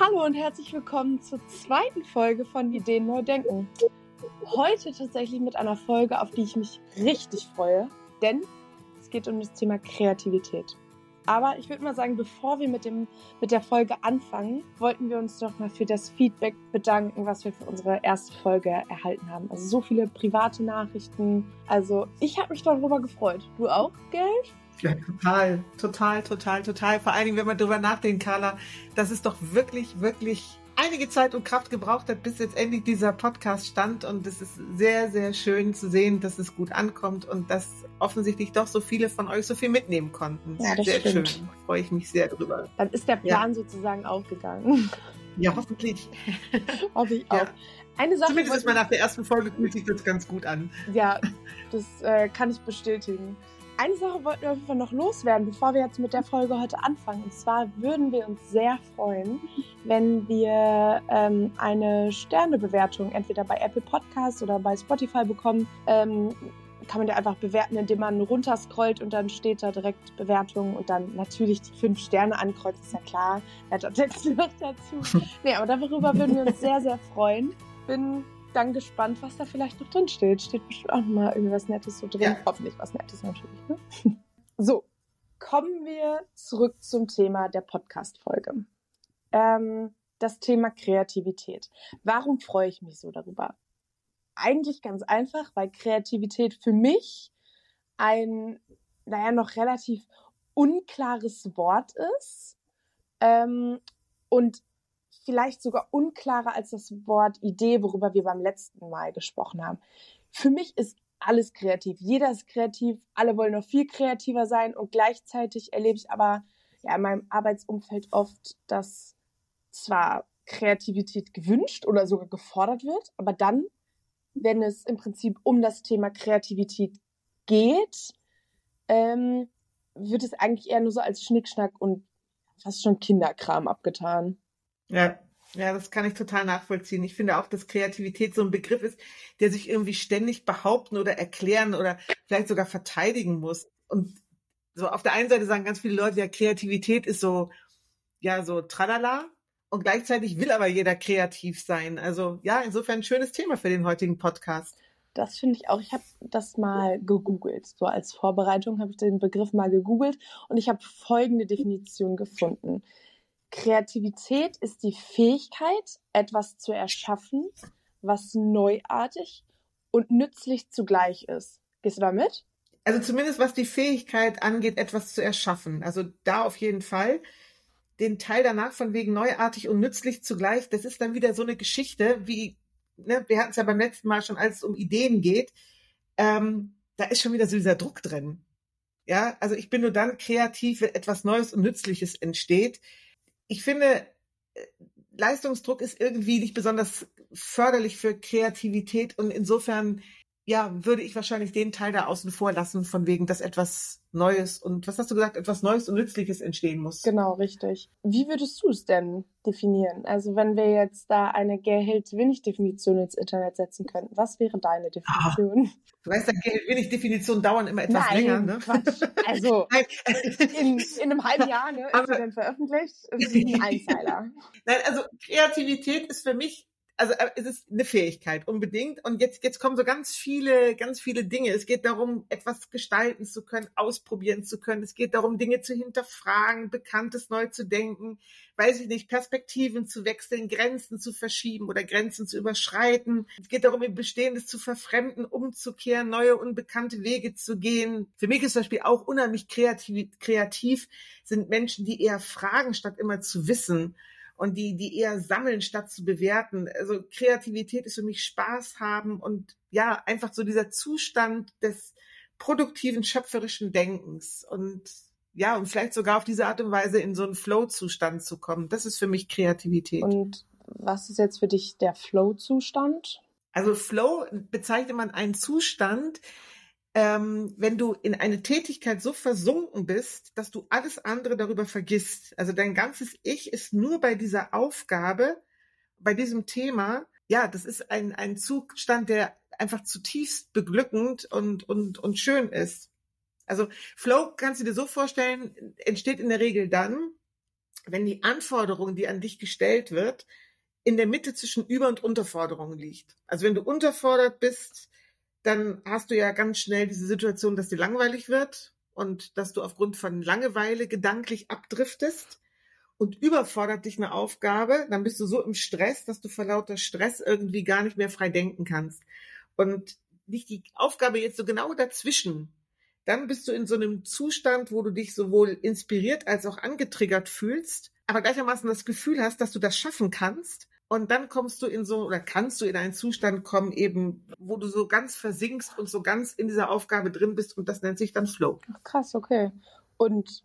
Hallo und herzlich willkommen zur zweiten Folge von Ideen neu denken. Heute tatsächlich mit einer Folge, auf die ich mich richtig freue, denn es geht um das Thema Kreativität. Aber ich würde mal sagen, bevor wir mit, dem, mit der Folge anfangen, wollten wir uns doch mal für das Feedback bedanken, was wir für unsere erste Folge erhalten haben. Also so viele private Nachrichten. Also ich habe mich darüber gefreut. Du auch, Geld? Ja, total, total, total, total. Vor allen Dingen, wenn man darüber nachdenkt, Carla, dass es doch wirklich, wirklich einige Zeit und Kraft gebraucht hat, bis jetzt endlich dieser Podcast stand. Und es ist sehr, sehr schön zu sehen, dass es gut ankommt und dass offensichtlich doch so viele von euch so viel mitnehmen konnten. Ja, das sehr stimmt. schön. Freue ich mich sehr drüber. Dann ist der Plan sozusagen aufgegangen. Ja, hoffentlich. Hoffe ich Ja. auch. Eine Sache. Zumindest ist mal nach der ersten Folge fühlt sich das ganz gut an. Ja, das äh, kann ich bestätigen. Eine Sache wollten wir auf jeden Fall noch loswerden, bevor wir jetzt mit der Folge heute anfangen. Und zwar würden wir uns sehr freuen, wenn wir ähm, eine Sternebewertung entweder bei Apple Podcasts oder bei Spotify bekommen. Ähm, kann man ja einfach bewerten, indem man runterscrollt und dann steht da direkt Bewertung und dann natürlich die fünf Sterne ankreuzt, ist ja klar. Netter Text noch dazu. Nee, aber darüber würden wir uns sehr, sehr freuen. Bin dann gespannt, was da vielleicht noch drin steht. Steht bestimmt auch mal irgendwas Nettes so drin. Ja. Hoffentlich was Nettes natürlich. Ne? So, kommen wir zurück zum Thema der Podcast-Folge. Ähm, das Thema Kreativität. Warum freue ich mich so darüber? Eigentlich ganz einfach, weil Kreativität für mich ein, naja, noch relativ unklares Wort ist ähm, und vielleicht sogar unklarer als das Wort Idee, worüber wir beim letzten Mal gesprochen haben. Für mich ist alles kreativ. Jeder ist kreativ. Alle wollen noch viel kreativer sein und gleichzeitig erlebe ich aber ja in meinem Arbeitsumfeld oft, dass zwar Kreativität gewünscht oder sogar gefordert wird, aber dann, wenn es im Prinzip um das Thema Kreativität geht, ähm, wird es eigentlich eher nur so als Schnickschnack und fast schon Kinderkram abgetan. Ja, ja, das kann ich total nachvollziehen. Ich finde auch, dass Kreativität so ein Begriff ist, der sich irgendwie ständig behaupten oder erklären oder vielleicht sogar verteidigen muss. Und so auf der einen Seite sagen ganz viele Leute, ja, Kreativität ist so, ja, so tralala. Und gleichzeitig will aber jeder kreativ sein. Also ja, insofern ein schönes Thema für den heutigen Podcast. Das finde ich auch. Ich habe das mal gegoogelt. So als Vorbereitung habe ich den Begriff mal gegoogelt und ich habe folgende Definition gefunden. Kreativität ist die Fähigkeit, etwas zu erschaffen, was neuartig und nützlich zugleich ist. Gehst du damit? Also zumindest was die Fähigkeit angeht, etwas zu erschaffen. Also da auf jeden Fall. Den Teil danach von wegen neuartig und nützlich zugleich, das ist dann wieder so eine Geschichte, wie, ne, wir hatten es ja beim letzten Mal schon, als es um Ideen geht, ähm, da ist schon wieder so dieser Druck drin. Ja, also ich bin nur dann kreativ, wenn etwas Neues und Nützliches entsteht. Ich finde, äh, Leistungsdruck ist irgendwie nicht besonders förderlich für Kreativität und insofern ja, würde ich wahrscheinlich den Teil da außen vor lassen, von wegen, dass etwas Neues und was hast du gesagt, etwas Neues und Nützliches entstehen muss. Genau, richtig. Wie würdest du es denn definieren? Also wenn wir jetzt da eine Gerhild-Winnig-Definition ins Internet setzen könnten, was wäre deine Definition? Du weißt, da wenig Definitionen dauern immer etwas Nein, länger, ne? Quatsch. Also in, in einem halben Jahr ne, ist sie dann veröffentlicht. Ist ein Einzeiler. Nein, also Kreativität ist für mich, also äh, es ist eine Fähigkeit unbedingt. Und jetzt jetzt kommen so ganz viele, ganz viele Dinge. Es geht darum, etwas gestalten zu können, ausprobieren zu können. Es geht darum, Dinge zu hinterfragen, Bekanntes neu zu denken, weiß ich nicht, Perspektiven zu wechseln, Grenzen zu verschieben oder Grenzen zu überschreiten. Es geht darum, ihr Bestehendes zu verfremden, umzukehren, neue unbekannte Wege zu gehen. Für mich ist zum Beispiel auch unheimlich kreativ, kreativ sind Menschen, die eher fragen, statt immer zu wissen und die, die eher sammeln, statt zu bewerten. Also Kreativität ist für mich Spaß haben und ja, einfach so dieser Zustand des produktiven, schöpferischen Denkens und ja, und vielleicht sogar auf diese Art und Weise in so einen Flow-Zustand zu kommen. Das ist für mich Kreativität. Und was ist jetzt für dich der Flow-Zustand? Also Flow bezeichnet man einen Zustand, ähm, wenn du in eine Tätigkeit so versunken bist, dass du alles andere darüber vergisst. Also dein ganzes Ich ist nur bei dieser Aufgabe, bei diesem Thema. Ja, das ist ein, ein Zustand, der einfach zutiefst beglückend und, und, und schön ist. Also Flow kannst du dir so vorstellen, entsteht in der Regel dann, wenn die Anforderung, die an dich gestellt wird, in der Mitte zwischen Über- und Unterforderung liegt. Also wenn du unterfordert bist, dann hast du ja ganz schnell diese Situation, dass dir langweilig wird und dass du aufgrund von Langeweile gedanklich abdriftest und überfordert dich eine Aufgabe, dann bist du so im Stress, dass du vor lauter Stress irgendwie gar nicht mehr frei denken kannst. Und liegt die Aufgabe jetzt so genau dazwischen, dann bist du in so einem Zustand, wo du dich sowohl inspiriert als auch angetriggert fühlst, aber gleichermaßen das Gefühl hast, dass du das schaffen kannst. Und dann kommst du in so, oder kannst du in einen Zustand kommen, eben, wo du so ganz versinkst und so ganz in dieser Aufgabe drin bist und das nennt sich dann Flow. Ach, krass, okay. Und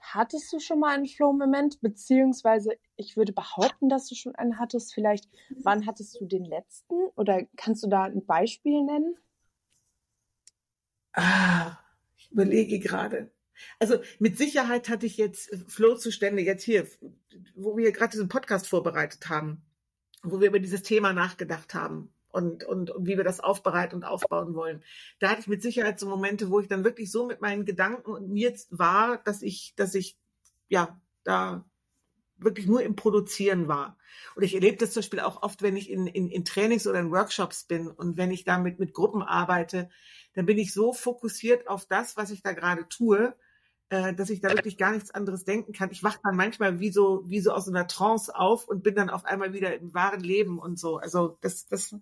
hattest du schon mal einen Flow-Moment? Beziehungsweise, ich würde behaupten, dass du schon einen hattest. Vielleicht, wann hattest du den letzten? Oder kannst du da ein Beispiel nennen? Ah, ich überlege gerade. Also mit Sicherheit hatte ich jetzt Flow-Zustände jetzt hier, wo wir gerade diesen Podcast vorbereitet haben, wo wir über dieses Thema nachgedacht haben und, und, und wie wir das aufbereiten und aufbauen wollen. Da hatte ich mit Sicherheit so Momente, wo ich dann wirklich so mit meinen Gedanken und mir jetzt war, dass ich, dass ich ja da wirklich nur im Produzieren war. Und ich erlebe das zum Beispiel auch oft, wenn ich in, in, in Trainings oder in Workshops bin und wenn ich damit mit Gruppen arbeite, dann bin ich so fokussiert auf das, was ich da gerade tue, äh, dass ich da wirklich gar nichts anderes denken kann. Ich wache dann manchmal wie so, wie so aus einer Trance auf und bin dann auf einmal wieder im wahren Leben und so. Also das, das,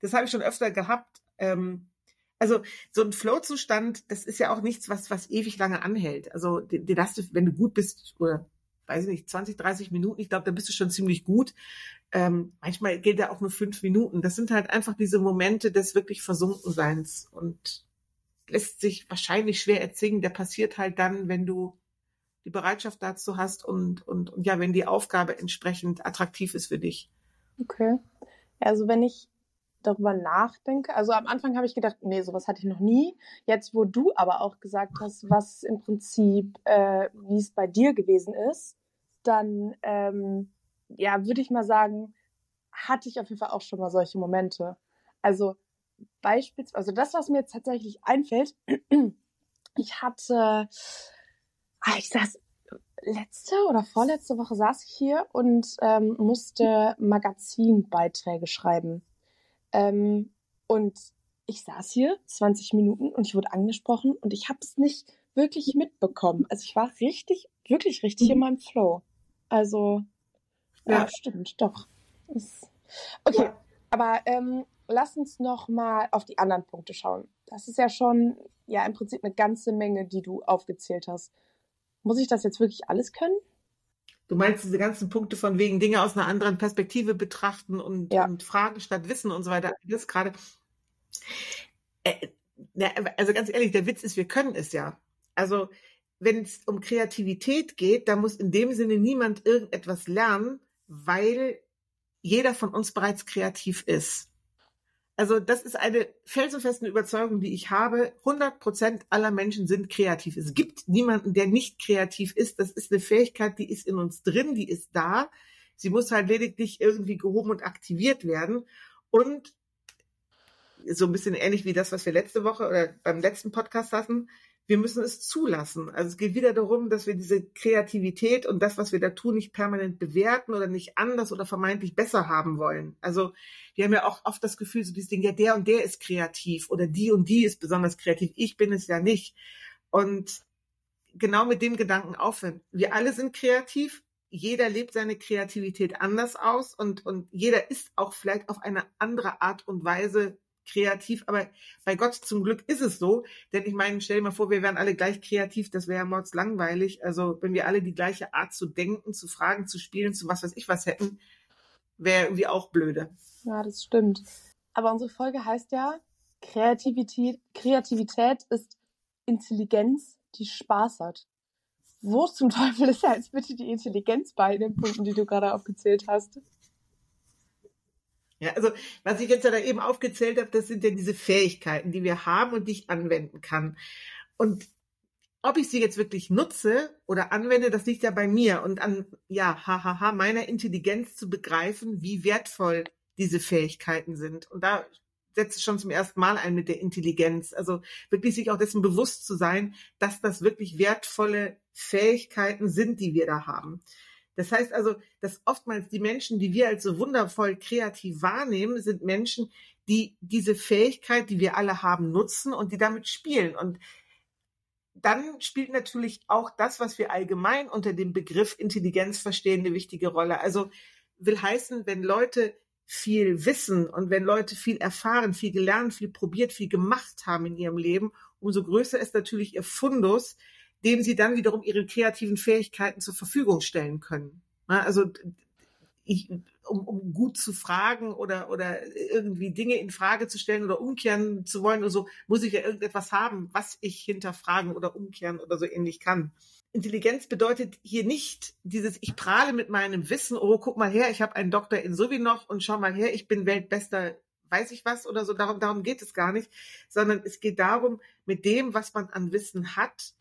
das habe ich schon öfter gehabt. Ähm, also so ein Flow-Zustand, das ist ja auch nichts, was, was ewig lange anhält. Also den, den hast wenn du gut bist, oder weiß ich nicht, 20, 30 Minuten, ich glaube, da bist du schon ziemlich gut. Ähm, manchmal gilt ja auch nur fünf Minuten. Das sind halt einfach diese Momente des wirklich Versunkenseins und lässt sich wahrscheinlich schwer erzwingen. Der passiert halt dann, wenn du die Bereitschaft dazu hast und, und, und ja, wenn die Aufgabe entsprechend attraktiv ist für dich. Okay. Also wenn ich darüber nachdenke, also am Anfang habe ich gedacht, nee, sowas hatte ich noch nie. Jetzt, wo du aber auch gesagt hast, was im Prinzip, äh, wie es bei dir gewesen ist, dann, ähm, ja, würde ich mal sagen, hatte ich auf jeden Fall auch schon mal solche Momente. Also beispielsweise, also das, was mir jetzt tatsächlich einfällt, ich hatte, ah, ich saß letzte oder vorletzte Woche saß ich hier und ähm, musste Magazinbeiträge schreiben. Ähm, und ich saß hier 20 Minuten und ich wurde angesprochen und ich habe es nicht wirklich mitbekommen. Also ich war richtig, wirklich richtig mhm. in meinem Flow. Also ja, ja stimmt, doch. Okay, ja. aber ähm, lass uns noch mal auf die anderen Punkte schauen. Das ist ja schon, ja, im Prinzip eine ganze Menge, die du aufgezählt hast. Muss ich das jetzt wirklich alles können? Du meinst diese ganzen Punkte von wegen Dinge aus einer anderen Perspektive betrachten und, ja. und Fragen statt Wissen und so weiter. Das gerade. Äh, also ganz ehrlich, der Witz ist, wir können es ja. Also wenn es um Kreativität geht, da muss in dem Sinne niemand irgendetwas lernen, weil jeder von uns bereits kreativ ist. Also das ist eine felsenfeste Überzeugung, die ich habe. 100 Prozent aller Menschen sind kreativ. Es gibt niemanden, der nicht kreativ ist. Das ist eine Fähigkeit, die ist in uns drin, die ist da. Sie muss halt lediglich irgendwie gehoben und aktiviert werden. Und so ein bisschen ähnlich wie das, was wir letzte Woche oder beim letzten Podcast hatten, wir müssen es zulassen. Also es geht wieder darum, dass wir diese Kreativität und das, was wir da tun, nicht permanent bewerten oder nicht anders oder vermeintlich besser haben wollen. Also wir haben ja auch oft das Gefühl, so dieses Ding, ja, der und der ist kreativ oder die und die ist besonders kreativ. Ich bin es ja nicht. Und genau mit dem Gedanken aufhören. Wir alle sind kreativ. Jeder lebt seine Kreativität anders aus und, und jeder ist auch vielleicht auf eine andere Art und Weise kreativ, aber bei Gott zum Glück ist es so, denn ich meine, stell dir mal vor, wir wären alle gleich kreativ, das wäre ja mords langweilig. Also wenn wir alle die gleiche Art zu denken, zu fragen, zu spielen, zu was weiß ich was hätten, wäre irgendwie auch blöde. Ja, das stimmt. Aber unsere Folge heißt ja, Kreativität, Kreativität ist Intelligenz, die Spaß hat. Wo zum Teufel ist ja jetzt bitte die Intelligenz bei den Punkten, die du gerade aufgezählt hast? Ja, also was ich jetzt ja da eben aufgezählt habe, das sind ja diese Fähigkeiten, die wir haben und die ich anwenden kann. Und ob ich sie jetzt wirklich nutze oder anwende, das liegt ja bei mir und an, ja, hahaha, meiner Intelligenz zu begreifen, wie wertvoll diese Fähigkeiten sind. Und da setzt es schon zum ersten Mal ein mit der Intelligenz. Also wirklich sich auch dessen bewusst zu sein, dass das wirklich wertvolle Fähigkeiten sind, die wir da haben. Das heißt also, dass oftmals die Menschen, die wir als so wundervoll kreativ wahrnehmen, sind Menschen, die diese Fähigkeit, die wir alle haben, nutzen und die damit spielen. Und dann spielt natürlich auch das, was wir allgemein unter dem Begriff Intelligenz verstehen, eine wichtige Rolle. Also will heißen, wenn Leute viel wissen und wenn Leute viel erfahren, viel gelernt, viel probiert, viel gemacht haben in ihrem Leben, umso größer ist natürlich ihr Fundus, dem sie dann wiederum ihre kreativen Fähigkeiten zur Verfügung stellen können. Also ich, um, um gut zu fragen oder, oder irgendwie Dinge in Frage zu stellen oder umkehren zu wollen oder so, muss ich ja irgendetwas haben, was ich hinterfragen oder umkehren oder so ähnlich kann. Intelligenz bedeutet hier nicht dieses, ich prahle mit meinem Wissen, oh, guck mal her, ich habe einen Doktor in so wie noch und schau mal her, ich bin weltbester, weiß ich was oder so, darum, darum geht es gar nicht, sondern es geht darum, mit dem, was man an Wissen hat,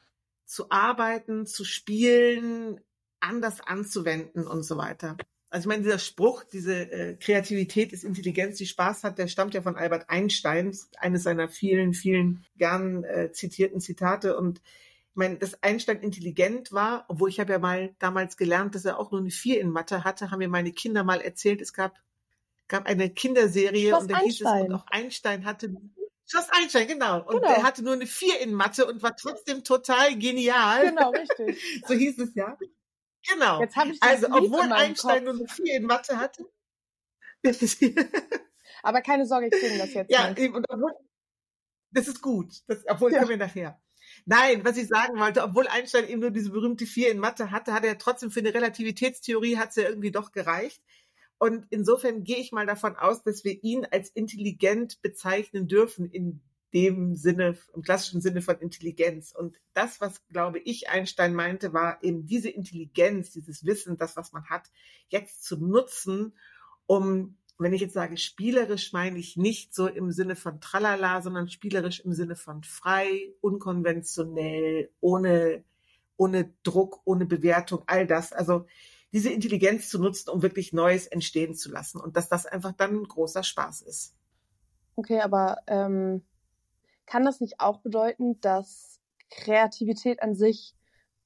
zu arbeiten, zu spielen, anders anzuwenden und so weiter. Also ich meine, dieser Spruch, diese äh, Kreativität ist Intelligenz, die Spaß hat, der stammt ja von Albert Einstein, eines seiner vielen, vielen gern äh, zitierten Zitate. Und ich meine, dass Einstein intelligent war, obwohl ich habe ja mal damals gelernt, dass er auch nur eine Vier in Mathe hatte, haben mir meine Kinder mal erzählt, es gab, gab eine Kinderserie Schloss und da hieß es, und auch Einstein hatte Schloss Einstein, genau. Und Genau. er hatte nur eine Vier in Mathe und war trotzdem total genial. Genau, richtig. So hieß es ja. Genau. Jetzt habe ich das Also, Lied obwohl Einstein Kopf. nur eine Vier in Mathe hatte. Aber keine Sorge, ich singe das jetzt ja, nicht. eben, und obwohl, das ist gut. Das, obwohl, Ja. können wir nachher. Nein, was ich sagen wollte, obwohl Einstein eben nur diese berühmte Vier in Mathe hatte, hat er trotzdem für eine Relativitätstheorie hat es ja irgendwie doch gereicht. Und insofern gehe ich mal davon aus, dass wir ihn als intelligent bezeichnen dürfen in dem Sinne, im klassischen Sinne von Intelligenz. Und das, was, glaube ich, Einstein meinte, war eben diese Intelligenz, dieses Wissen, das, was man hat, jetzt zu nutzen, um, wenn ich jetzt sage spielerisch, meine ich nicht so im Sinne von tralala, sondern spielerisch im Sinne von frei, unkonventionell, ohne, ohne Druck, ohne Bewertung, all das. Also diese Intelligenz zu nutzen, um wirklich Neues entstehen zu lassen. Und dass das einfach dann ein großer Spaß ist. Okay, aber ähm, kann das nicht auch bedeuten, dass Kreativität an sich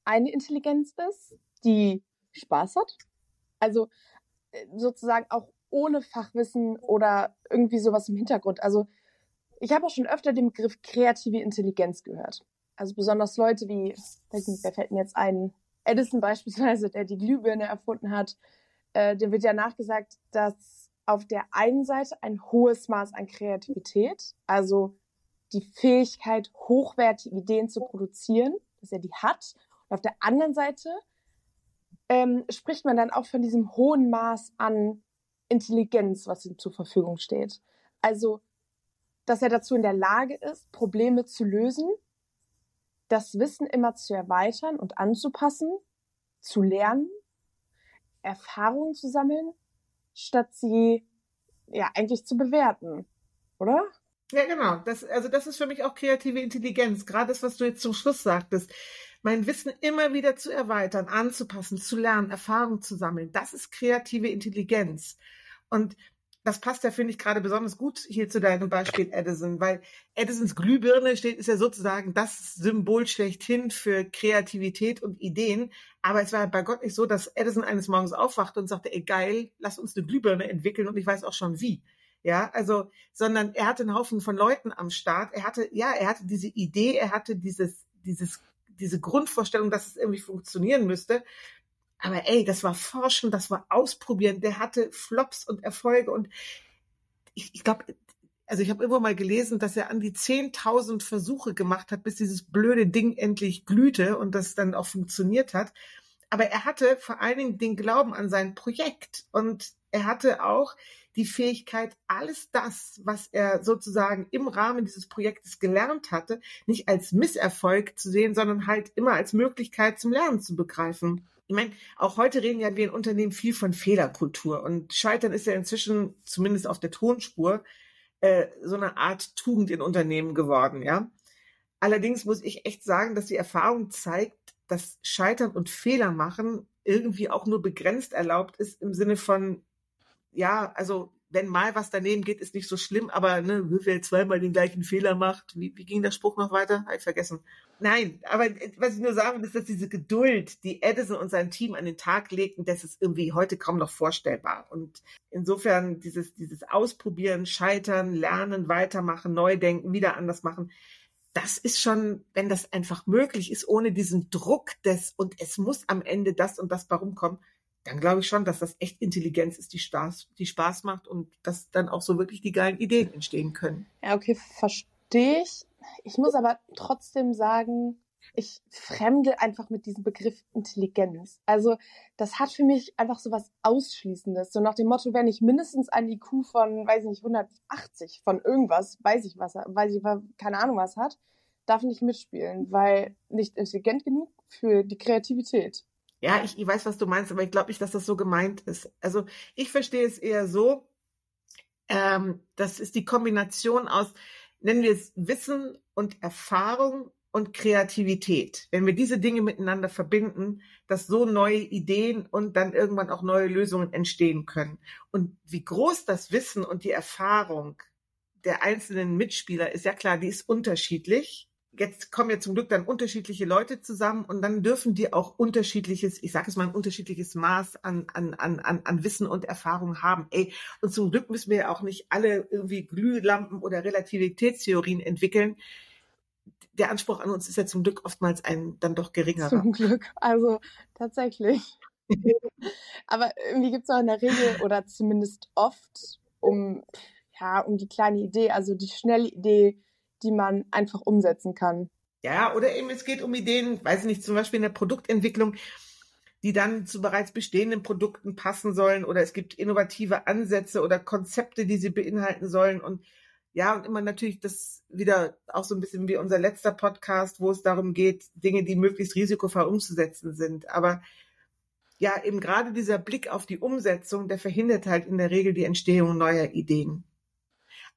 eine Intelligenz ist, die Spaß hat? Also äh, sozusagen auch ohne Fachwissen oder irgendwie sowas im Hintergrund. Also ich habe auch schon öfter den Begriff kreative Intelligenz gehört. Also besonders Leute wie, wer fällt mir jetzt ein, Edison beispielsweise, der die Glühbirne erfunden hat, äh, dem wird ja nachgesagt, dass auf der einen Seite ein hohes Maß an Kreativität, also die Fähigkeit, hochwertige Ideen zu produzieren, dass er die hat. Und auf der anderen Seite ähm, spricht man dann auch von diesem hohen Maß an Intelligenz, was ihm zur Verfügung steht. Also, dass er dazu in der Lage ist, Probleme zu lösen, das Wissen immer zu erweitern und anzupassen, zu lernen, Erfahrungen zu sammeln, statt sie ja eigentlich zu bewerten, oder? Ja, genau. Das, also das ist für mich auch kreative Intelligenz. Gerade das, was du jetzt zum Schluss sagtest. Mein Wissen immer wieder zu erweitern, anzupassen, zu lernen, Erfahrung zu sammeln. Das ist kreative Intelligenz. Und das passt ja, finde ich, gerade besonders gut hier zu deinem Beispiel Edison, weil Edisons Glühbirne steht, ist ja sozusagen das Symbol schlechthin für Kreativität und Ideen. Aber es war bei Gott nicht so, dass Edison eines Morgens aufwachte und sagte, ey geil, lass uns eine Glühbirne entwickeln und ich weiß auch schon wie. Ja, also, sondern er hatte einen Haufen von Leuten am Start. Er hatte, ja, er hatte diese Idee, er hatte dieses, dieses, diese Grundvorstellung, dass es irgendwie funktionieren müsste. Aber ey, das war Forschen, das war Ausprobieren. Der hatte Flops und Erfolge und ich, ich glaube, also ich habe irgendwo mal gelesen, dass er an die 10.000 Versuche gemacht hat, bis dieses blöde Ding endlich glühte und das dann auch funktioniert hat. Aber er hatte vor allen Dingen den Glauben an sein Projekt und er hatte auch die Fähigkeit, alles das, was er sozusagen im Rahmen dieses Projektes gelernt hatte, nicht als Misserfolg zu sehen, sondern halt immer als Möglichkeit zum Lernen zu begreifen. Ich meine, auch heute reden ja wir in Unternehmen viel von Fehlerkultur und Scheitern ist ja inzwischen, zumindest auf der Tonspur, äh, so eine Art Tugend in Unternehmen geworden, ja. Allerdings muss ich echt sagen, dass die Erfahrung zeigt, dass Scheitern und Fehler machen irgendwie auch nur begrenzt erlaubt ist im Sinne von, ja, also wenn mal was daneben geht, ist nicht so schlimm, aber ne, wer zweimal den gleichen Fehler macht, wie, wie ging der Spruch noch weiter? Hab ich vergessen. Nein, aber äh, was ich nur sagen will, ist, dass diese Geduld, die Edison und sein Team an den Tag legten, das ist irgendwie heute kaum noch vorstellbar. Und insofern dieses, dieses Ausprobieren, Scheitern, Lernen, Weitermachen, Neudenken, wieder anders machen, das ist schon, wenn das einfach möglich ist, ohne diesen Druck des und es muss am Ende das und das warum kommen, dann glaube ich schon, dass das echt Intelligenz ist, die Spaß, die Spaß macht und dass dann auch so wirklich die geilen Ideen entstehen können. Ja, okay, verstehe ich. Ich muss aber trotzdem sagen, ich fremde einfach mit diesem Begriff Intelligenz. Also das hat für mich einfach so was Ausschließendes. So nach dem Motto, wenn ich mindestens ein IQ von, weiß ich nicht, 180 von irgendwas, weiß ich was, weiß ich, keine Ahnung was hat, darf nicht mitspielen, weil nicht intelligent genug für die Kreativität. Ja, ich, ich weiß, was du meinst, aber ich glaube nicht, dass das so gemeint ist. Also ich verstehe es eher so, ähm, das ist die Kombination aus, nennen wir es Wissen und Erfahrung und Kreativität. Wenn wir diese Dinge miteinander verbinden, dass so neue Ideen und dann irgendwann auch neue Lösungen entstehen können. Und wie groß das Wissen und die Erfahrung der einzelnen Mitspieler ist, ja klar, die ist unterschiedlich jetzt kommen ja zum Glück dann unterschiedliche Leute zusammen und dann dürfen die auch unterschiedliches, ich sage es mal, ein unterschiedliches Maß an, an, an, an Wissen und Erfahrung haben. Ey, und zum Glück müssen wir ja auch nicht alle irgendwie Glühlampen oder Relativitätstheorien entwickeln. Der Anspruch an uns ist ja zum Glück oftmals ein dann doch geringerer. Zum Glück, also tatsächlich. Aber irgendwie gibt es auch in der Regel oder zumindest oft um, ja, um die kleine Idee, also die schnelle Idee, die man einfach umsetzen kann. Ja, oder eben es geht um Ideen, weiß ich nicht, zum Beispiel in der Produktentwicklung, die dann zu bereits bestehenden Produkten passen sollen oder es gibt innovative Ansätze oder Konzepte, die sie beinhalten sollen und ja, und immer natürlich das wieder auch so ein bisschen wie unser letzter Podcast, wo es darum geht, Dinge, die möglichst risikofrei umzusetzen sind. Aber ja, eben gerade dieser Blick auf die Umsetzung, der verhindert halt in der Regel die Entstehung neuer Ideen.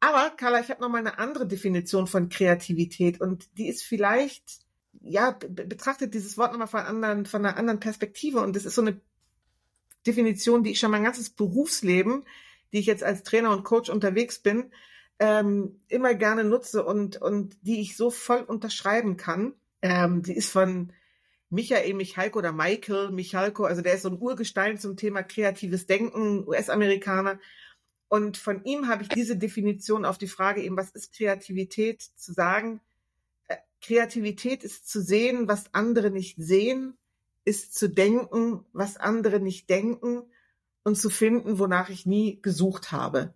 Aber Carla, ich habe noch mal eine andere Definition von Kreativität und die ist vielleicht ja betrachtet dieses Wort nochmal von anderen von einer anderen Perspektive und das ist so eine Definition, die ich schon mein ganzes Berufsleben, die ich jetzt als Trainer und Coach unterwegs bin, ähm, immer gerne nutze und und die ich so voll unterschreiben kann. Ähm, die ist von Michael Michalko oder Michael Michalko, also der ist so ein Urgestein zum Thema kreatives Denken, US-Amerikaner. Und von ihm habe ich diese Definition auf die Frage eben, was ist Kreativität, zu sagen, äh, Kreativität ist zu sehen, was andere nicht sehen, ist zu denken, was andere nicht denken und zu finden, wonach ich nie gesucht habe.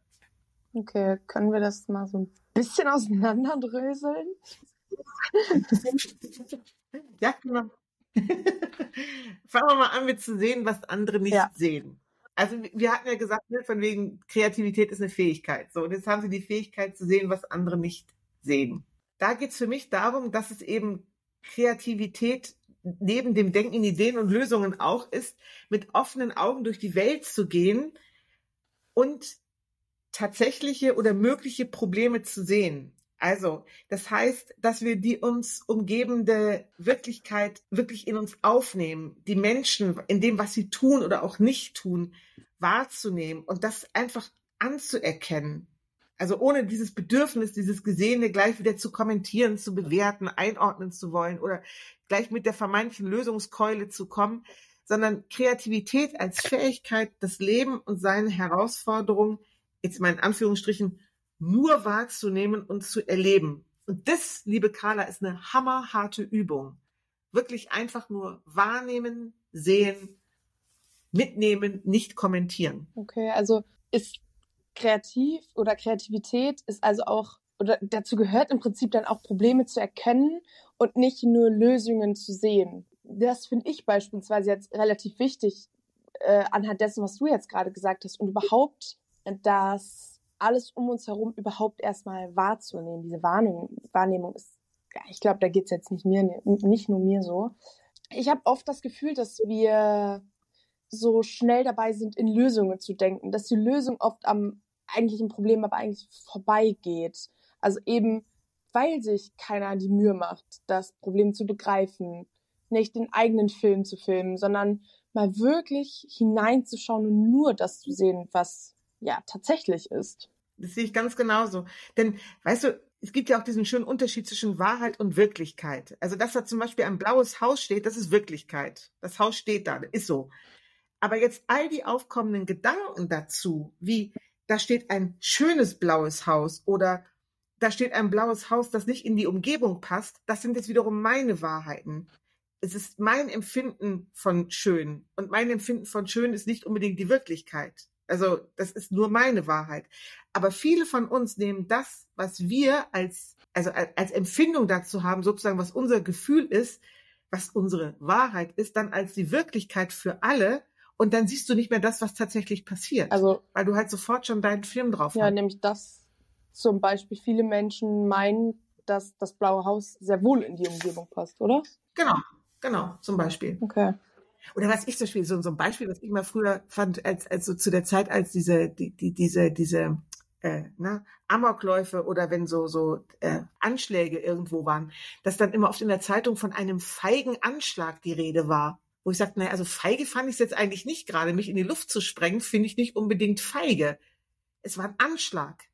Okay, können wir das mal so ein bisschen auseinanderdröseln? ja, genau. Fangen wir mal an mit zu sehen, was andere nicht ja. sehen also wir hatten ja gesagt, ne, von wegen Kreativität ist eine Fähigkeit. So, und jetzt haben sie die Fähigkeit zu sehen, was andere nicht sehen. Da geht es für mich darum, dass es eben Kreativität neben dem Denken in Ideen und Lösungen auch ist, mit offenen Augen durch die Welt zu gehen und tatsächliche oder mögliche Probleme zu sehen. Also, das heißt, dass wir die uns umgebende Wirklichkeit wirklich in uns aufnehmen, die Menschen in dem, was sie tun oder auch nicht tun, wahrzunehmen und das einfach anzuerkennen. Also ohne dieses Bedürfnis, dieses Gesehene gleich wieder zu kommentieren, zu bewerten, einordnen zu wollen oder gleich mit der vermeintlichen Lösungskeule zu kommen, sondern Kreativität als Fähigkeit, das Leben und seine Herausforderungen, jetzt mal in Anführungsstrichen, nur wahrzunehmen und zu erleben. Und das, liebe Carla, ist eine hammerharte Übung. Wirklich einfach nur wahrnehmen, sehen, mitnehmen, nicht kommentieren. Okay, also ist kreativ oder Kreativität ist also auch oder dazu gehört im Prinzip dann auch Probleme zu erkennen und nicht nur Lösungen zu sehen. Das finde ich beispielsweise jetzt relativ wichtig äh, anhand dessen, was du jetzt gerade gesagt hast und überhaupt, dass alles um uns herum überhaupt erstmal wahrzunehmen. Diese Wahrnehmung, Wahrnehmung ist, ja, ich glaube, da geht's jetzt nicht mir, nicht nur mir so. Ich habe oft das Gefühl, dass wir so schnell dabei sind, in Lösungen zu denken, dass die Lösung oft am eigentlichen Problem aber eigentlich vorbeigeht. Also eben, weil sich keiner die Mühe macht, das Problem zu begreifen, nicht den eigenen Film zu filmen, sondern mal wirklich hineinzuschauen und nur das zu sehen, was ja tatsächlich ist. Das sehe ich ganz genauso. Denn, weißt du, es gibt ja auch diesen schönen Unterschied zwischen Wahrheit und Wirklichkeit. Also, dass da zum Beispiel ein blaues Haus steht, das ist Wirklichkeit. Das Haus steht da, ist so. Aber jetzt all die aufkommenden Gedanken dazu, wie da steht ein schönes blaues Haus oder da steht ein blaues Haus, das nicht in die Umgebung passt, das sind jetzt wiederum meine Wahrheiten. Es ist mein Empfinden von schön und mein Empfinden von schön ist nicht unbedingt die Wirklichkeit. Also das ist nur meine Wahrheit. Aber viele von uns nehmen das, was wir als, also als Empfindung dazu haben, sozusagen was unser Gefühl ist, was unsere Wahrheit ist, dann als die Wirklichkeit für alle. Und dann siehst du nicht mehr das, was tatsächlich passiert. Also, weil du halt sofort schon deinen Film drauf ja, hast. Ja, nämlich das, zum Beispiel viele Menschen meinen, dass das blaue Haus sehr wohl in die Umgebung passt, oder? Genau, genau, zum Beispiel. Okay. Oder was ich zum Beispiel, so, so ein Beispiel, was ich mal früher fand, als, als so zu der Zeit, als diese, die, die, diese, diese äh, ne, Amokläufe oder wenn so, so äh, Anschläge irgendwo waren, dass dann immer oft in der Zeitung von einem feigen Anschlag die Rede war. Wo ich sagte, naja, also feige fand ich es jetzt eigentlich nicht gerade. Mich in die Luft zu sprengen, finde ich nicht unbedingt feige. Es war ein Anschlag.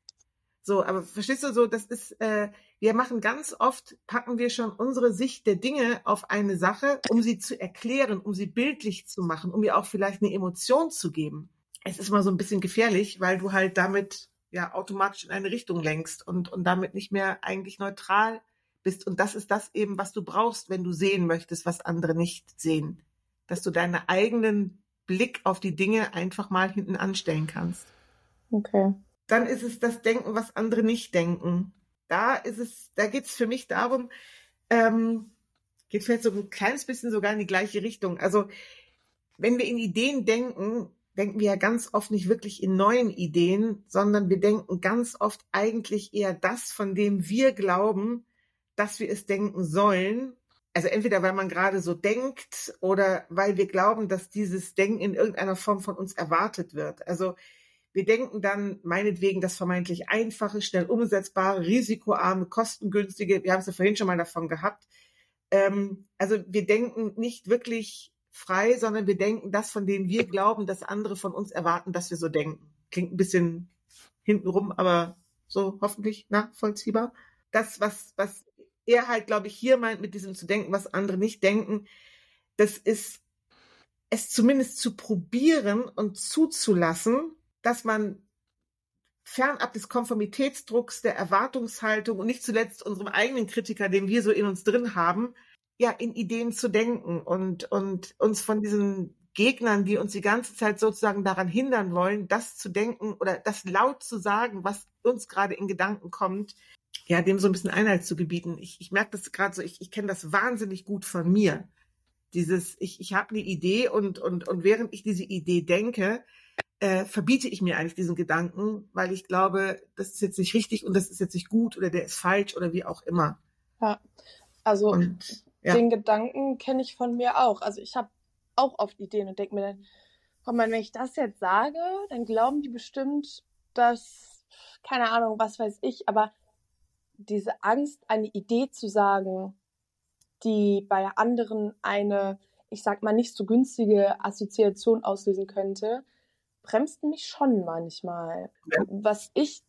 So, aber verstehst du so, das ist, äh, wir machen ganz oft, packen wir schon unsere Sicht der Dinge auf eine Sache, um sie zu erklären, um sie bildlich zu machen, um ihr auch vielleicht eine Emotion zu geben. Es ist mal so ein bisschen gefährlich, weil du halt damit ja automatisch in eine Richtung lenkst und, und damit nicht mehr eigentlich neutral bist. Und das ist das eben, was du brauchst, wenn du sehen möchtest, was andere nicht sehen. Dass du deinen eigenen Blick auf die Dinge einfach mal hinten anstellen kannst. Okay dann ist es das Denken, was andere nicht denken. Da ist es, da geht es für mich darum, ähm, geht vielleicht so ein kleines bisschen sogar in die gleiche Richtung. Also wenn wir in Ideen denken, denken wir ja ganz oft nicht wirklich in neuen Ideen, sondern wir denken ganz oft eigentlich eher das, von dem wir glauben, dass wir es denken sollen. Also entweder weil man gerade so denkt oder weil wir glauben, dass dieses Denken in irgendeiner Form von uns erwartet wird. Also wir denken dann meinetwegen das vermeintlich einfache, schnell umsetzbare, risikoarme, kostengünstige. Wir haben es ja vorhin schon mal davon gehabt. Ähm, also wir denken nicht wirklich frei, sondern wir denken das, von dem wir glauben, dass andere von uns erwarten, dass wir so denken. Klingt ein bisschen hintenrum, aber so hoffentlich nachvollziehbar. Das, was, was er halt, glaube ich, hier meint mit diesem zu denken, was andere nicht denken, das ist es zumindest zu probieren und zuzulassen, dass man fernab des Konformitätsdrucks, der Erwartungshaltung und nicht zuletzt unserem eigenen Kritiker, den wir so in uns drin haben, ja, in Ideen zu denken und, und uns von diesen Gegnern, die uns die ganze Zeit sozusagen daran hindern wollen, das zu denken oder das laut zu sagen, was uns gerade in Gedanken kommt, ja, dem so ein bisschen Einhalt zu gebieten. Ich, ich merke das gerade so, ich, ich kenne das wahnsinnig gut von mir. Dieses, ich, ich habe eine Idee und, und, und während ich diese Idee denke, äh, verbiete ich mir eigentlich diesen Gedanken, weil ich glaube, das ist jetzt nicht richtig und das ist jetzt nicht gut oder der ist falsch oder wie auch immer. Ja, also und, ja. den Gedanken kenne ich von mir auch. Also ich habe auch oft Ideen und denke mir dann, komm mal, wenn ich das jetzt sage, dann glauben die bestimmt, dass, keine Ahnung, was weiß ich, aber diese Angst, eine Idee zu sagen, die bei anderen eine, ich sag mal, nicht so günstige Assoziation auslösen könnte, bremst mich schon manchmal. Ja. Was ich,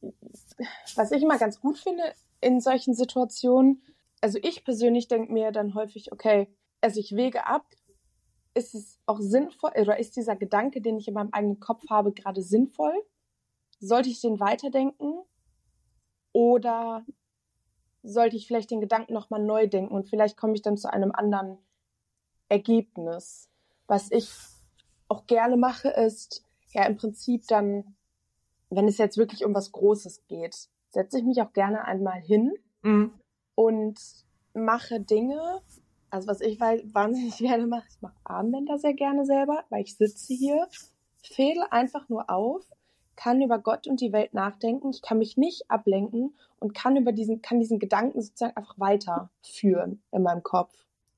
was ich immer ganz gut finde in solchen Situationen, also ich persönlich denke mir dann häufig, okay, also ich wege ab, ist es auch sinnvoll oder ist dieser Gedanke, den ich in meinem eigenen Kopf habe, gerade sinnvoll? Sollte ich den weiterdenken? Oder sollte ich vielleicht den Gedanken nochmal neu denken und vielleicht komme ich dann zu einem anderen Ergebnis? Was ich auch gerne mache, ist, ja im Prinzip dann, wenn es jetzt wirklich um was Großes geht, setze ich mich auch gerne einmal hin mhm. und mache Dinge, also was ich wahnsinnig gerne mache, ich mache Armbänder sehr gerne selber, weil ich sitze hier, fehle einfach nur auf, kann über Gott und die Welt nachdenken, ich kann mich nicht ablenken und kann über diesen, kann diesen Gedanken sozusagen einfach weiterführen in meinem Kopf.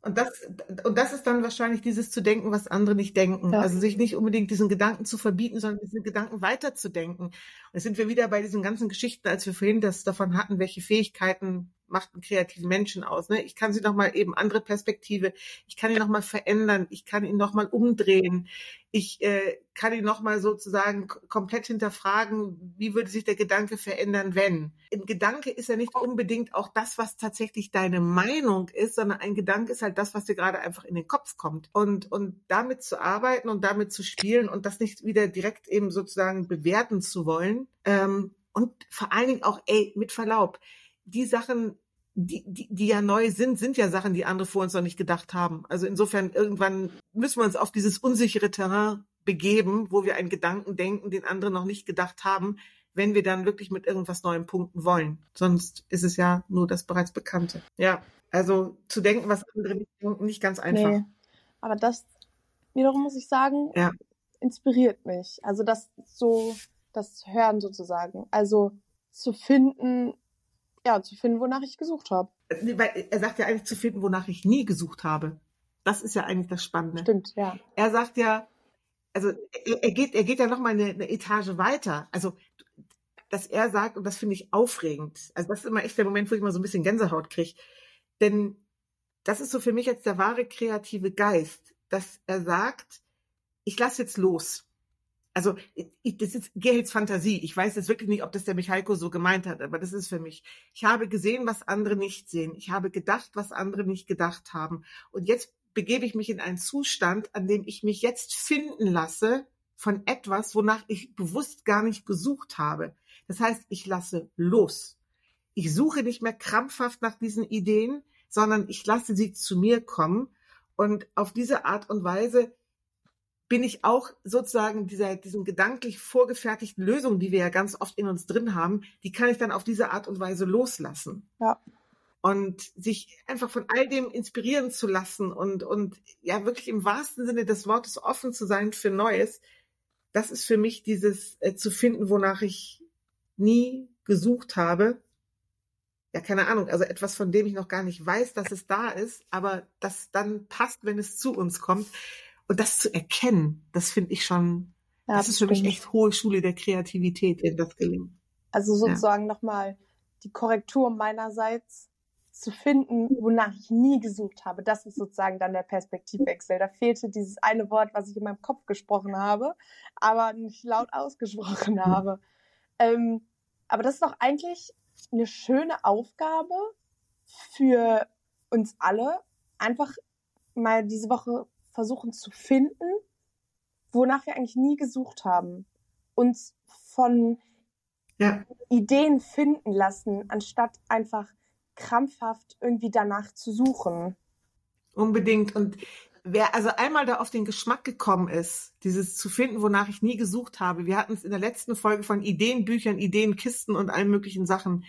Und das, und das ist dann wahrscheinlich dieses zu denken, was andere nicht denken. Ja. Also sich nicht unbedingt diesen Gedanken zu verbieten, sondern diesen Gedanken weiterzudenken. Und jetzt sind wir wieder bei diesen ganzen Geschichten, als wir vorhin das davon hatten, welche Fähigkeiten macht einen kreativen Menschen aus. Ne? Ich kann sie noch mal eben andere Perspektive, ich kann ihn noch mal verändern, ich kann ihn noch mal umdrehen, ich äh, kann ihn noch mal sozusagen komplett hinterfragen, wie würde sich der Gedanke verändern, wenn. Ein Gedanke ist ja nicht unbedingt auch das, was tatsächlich deine Meinung ist, sondern ein Gedanke ist halt das, was dir gerade einfach in den Kopf kommt. Und, und damit zu arbeiten und damit zu spielen und das nicht wieder direkt eben sozusagen bewerten zu wollen, ähm, und vor allen Dingen auch, ey, mit Verlaub, die Sachen, die, die, die ja neu sind, sind ja Sachen, die andere vor uns noch nicht gedacht haben. Also insofern, irgendwann müssen wir uns auf dieses unsichere Terrain begeben, wo wir einen Gedanken denken, den andere noch nicht gedacht haben, wenn wir dann wirklich mit irgendwas Neuem punkten wollen. Sonst ist es ja nur das bereits Bekannte. Ja, also zu denken, was andere nicht denken, nicht ganz einfach. Nee, aber das wiederum muss ich sagen, ja. inspiriert mich. Also das so das Hören sozusagen. Also zu finden, ja, zu finden, wonach ich gesucht habe. Weil er sagt ja eigentlich zu finden, wonach ich nie gesucht habe. Das ist ja eigentlich das Spannende. Stimmt, ja. Er sagt ja, also er, er geht, er geht ja noch mal eine, eine Etage weiter. Also dass er sagt, und das finde ich aufregend. Also das ist immer echt der Moment, wo ich mal so ein bisschen Gänsehaut kriege. Denn das ist so für mich jetzt der wahre kreative Geist, dass er sagt, ich lasse jetzt los also ich, das ist Gehels Fantasie. Ich weiß jetzt wirklich nicht, ob das der Michaiko so gemeint hat, aber das ist für mich. Ich habe gesehen, was andere nicht sehen. Ich habe gedacht, was andere nicht gedacht haben. Und jetzt begebe ich mich in einen Zustand, an dem ich mich jetzt finden lasse von etwas, wonach ich bewusst gar nicht gesucht habe. Das heißt, ich lasse los. Ich suche nicht mehr krampfhaft nach diesen Ideen, sondern ich lasse sie zu mir kommen. Und auf diese Art und Weise bin ich auch sozusagen dieser, diesen gedanklich vorgefertigten Lösungen, die wir ja ganz oft in uns drin haben, die kann ich dann auf diese Art und Weise loslassen. Ja. Und sich einfach von all dem inspirieren zu lassen und, und ja wirklich im wahrsten Sinne des Wortes offen zu sein für Neues, das ist für mich dieses äh, zu finden, wonach ich nie gesucht habe. Ja, keine Ahnung, also etwas, von dem ich noch gar nicht weiß, dass es da ist, aber das dann passt, wenn es zu uns kommt. Und das zu erkennen, das finde ich schon, ja, das ist für mich echt hohe Schule der Kreativität, wenn das gelingt. Also sozusagen ja. nochmal die Korrektur meinerseits zu finden, wonach ich nie gesucht habe. Das ist sozusagen dann der Perspektivwechsel. Da fehlte dieses eine Wort, was ich in meinem Kopf gesprochen habe, aber nicht laut ausgesprochen habe. Ähm, aber das ist doch eigentlich eine schöne Aufgabe für uns alle, einfach mal diese Woche versuchen zu finden, wonach wir eigentlich nie gesucht haben. Uns von ja. Ideen finden lassen, anstatt einfach krampfhaft irgendwie danach zu suchen. Unbedingt. Und wer also einmal da auf den Geschmack gekommen ist, dieses zu finden, wonach ich nie gesucht habe, wir hatten es in der letzten Folge von Ideenbüchern, Ideenkisten und allen möglichen Sachen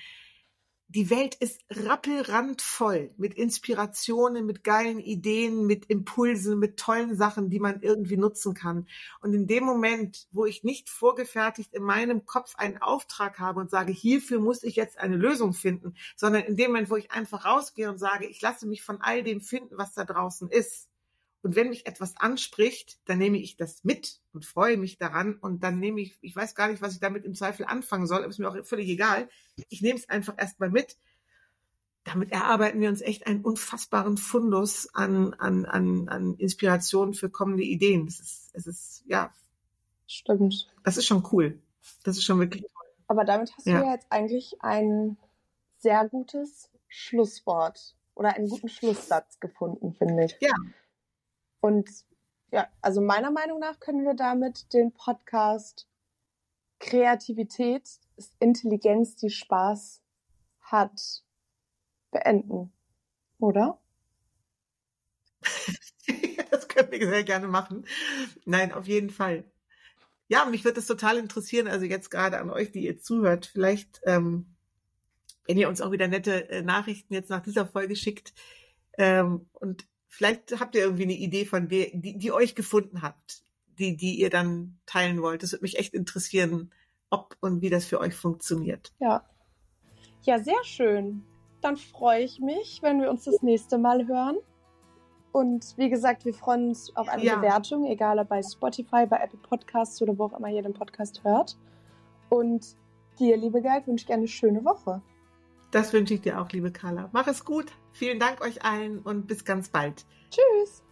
die Welt ist rappelrandvoll mit Inspirationen, mit geilen Ideen, mit Impulsen, mit tollen Sachen, die man irgendwie nutzen kann. Und in dem Moment, wo ich nicht vorgefertigt in meinem Kopf einen Auftrag habe und sage, hierfür muss ich jetzt eine Lösung finden, sondern in dem Moment, wo ich einfach rausgehe und sage, ich lasse mich von all dem finden, was da draußen ist, und wenn mich etwas anspricht, dann nehme ich das mit und freue mich daran. Und dann nehme ich, ich weiß gar nicht, was ich damit im Zweifel anfangen soll, aber ist mir auch völlig egal. Ich nehme es einfach erstmal mit. Damit erarbeiten wir uns echt einen unfassbaren Fundus an, an, an, an Inspirationen für kommende Ideen. Das ist, es ist, ja. Stimmt. Das ist schon cool. Das ist schon wirklich toll. Aber damit hast ja. du ja jetzt eigentlich ein sehr gutes Schlusswort oder einen guten Schlusssatz gefunden, finde ich. Ja, und ja, also meiner Meinung nach können wir damit den Podcast Kreativität ist Intelligenz, die Spaß hat, beenden. Oder? das können wir sehr gerne machen. Nein, auf jeden Fall. Ja, mich würde das total interessieren, also jetzt gerade an euch, die ihr zuhört, vielleicht, ähm, wenn ihr uns auch wieder nette äh, Nachrichten jetzt nach dieser Folge schickt ähm, und Vielleicht habt ihr irgendwie eine Idee von der, die, die euch gefunden habt, die, die ihr dann teilen wollt. Das würde mich echt interessieren, ob und wie das für euch funktioniert. Ja. Ja, sehr schön. Dann freue ich mich, wenn wir uns das nächste Mal hören. Und wie gesagt, wir freuen uns auf eine ja. Bewertung, egal ob bei Spotify, bei Apple Podcasts oder wo auch immer ihr den Podcast hört. Und dir, liebe Geld, wünsche ich eine schöne Woche. Das wünsche ich dir auch, liebe Carla. Mach es gut. Vielen Dank euch allen und bis ganz bald. Tschüss.